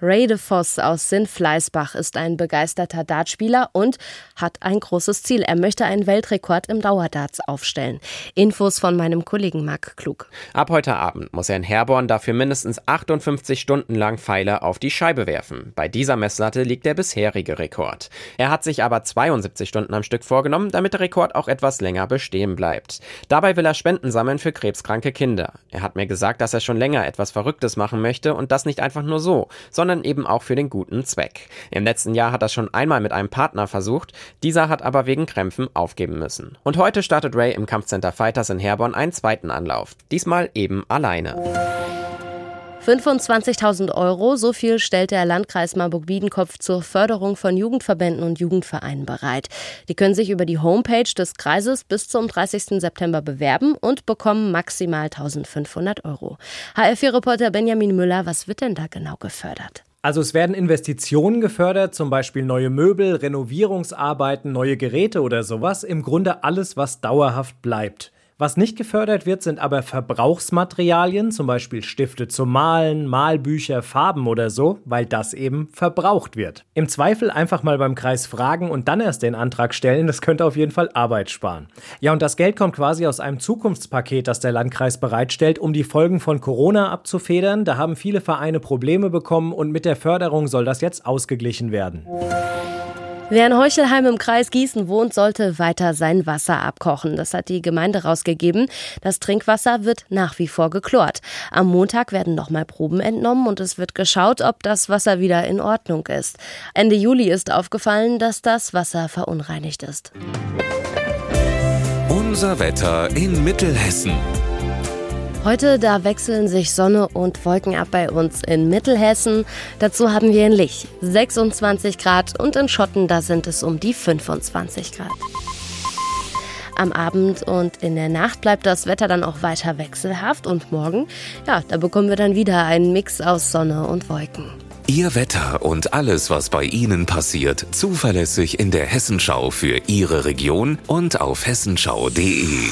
Ray de Voss aus Sinn-Fleißbach ist ein begeisterter Dartspieler und hat ein großes Ziel. Er möchte einen Weltrekord im Dauerdarts aufstellen. Infos von meinem Kollegen Marc Klug. Ab heute Abend muss er in Herborn dafür mindestens 58 Stunden lang Pfeile auf die Scheibe werfen. Bei dieser Messlatte liegt der bisherige Rekord. Er hat sich aber 72 Stunden am Stück vorgenommen, damit der Rekord auch etwas länger bestehen bleibt. Dabei will er Spenden sammeln für krebskranke Kinder. Er hat mir gesagt, dass er schon länger etwas Verrücktes machen möchte und das nicht einfach nur so, sondern sondern eben auch für den guten Zweck. Im letzten Jahr hat er schon einmal mit einem Partner versucht, dieser hat aber wegen Krämpfen aufgeben müssen. Und heute startet Ray im Kampfcenter Fighters in Herborn einen zweiten Anlauf, diesmal eben alleine. 25.000 Euro, so viel stellt der Landkreis Marburg-Biedenkopf zur Förderung von Jugendverbänden und Jugendvereinen bereit. Die können sich über die Homepage des Kreises bis zum 30. September bewerben und bekommen maximal 1.500 Euro. HR4-Reporter Benjamin Müller, was wird denn da genau gefördert? Also es werden Investitionen gefördert, zum Beispiel neue Möbel, Renovierungsarbeiten, neue Geräte oder sowas. Im Grunde alles, was dauerhaft bleibt. Was nicht gefördert wird, sind aber Verbrauchsmaterialien, zum Beispiel Stifte zum Malen, Malbücher, Farben oder so, weil das eben verbraucht wird. Im Zweifel einfach mal beim Kreis fragen und dann erst den Antrag stellen, das könnte auf jeden Fall Arbeit sparen. Ja, und das Geld kommt quasi aus einem Zukunftspaket, das der Landkreis bereitstellt, um die Folgen von Corona abzufedern. Da haben viele Vereine Probleme bekommen und mit der Förderung soll das jetzt ausgeglichen werden. Wer in Heuchelheim im Kreis Gießen wohnt, sollte weiter sein Wasser abkochen. Das hat die Gemeinde rausgegeben. Das Trinkwasser wird nach wie vor geklort. Am Montag werden nochmal Proben entnommen und es wird geschaut, ob das Wasser wieder in Ordnung ist. Ende Juli ist aufgefallen, dass das Wasser verunreinigt ist. Unser Wetter in Mittelhessen. Heute, da wechseln sich Sonne und Wolken ab bei uns in Mittelhessen. Dazu haben wir in Lich 26 Grad und in Schotten, da sind es um die 25 Grad. Am Abend und in der Nacht bleibt das Wetter dann auch weiter wechselhaft und morgen, ja, da bekommen wir dann wieder einen Mix aus Sonne und Wolken. Ihr Wetter und alles, was bei Ihnen passiert, zuverlässig in der Hessenschau für Ihre Region und auf hessenschau.de.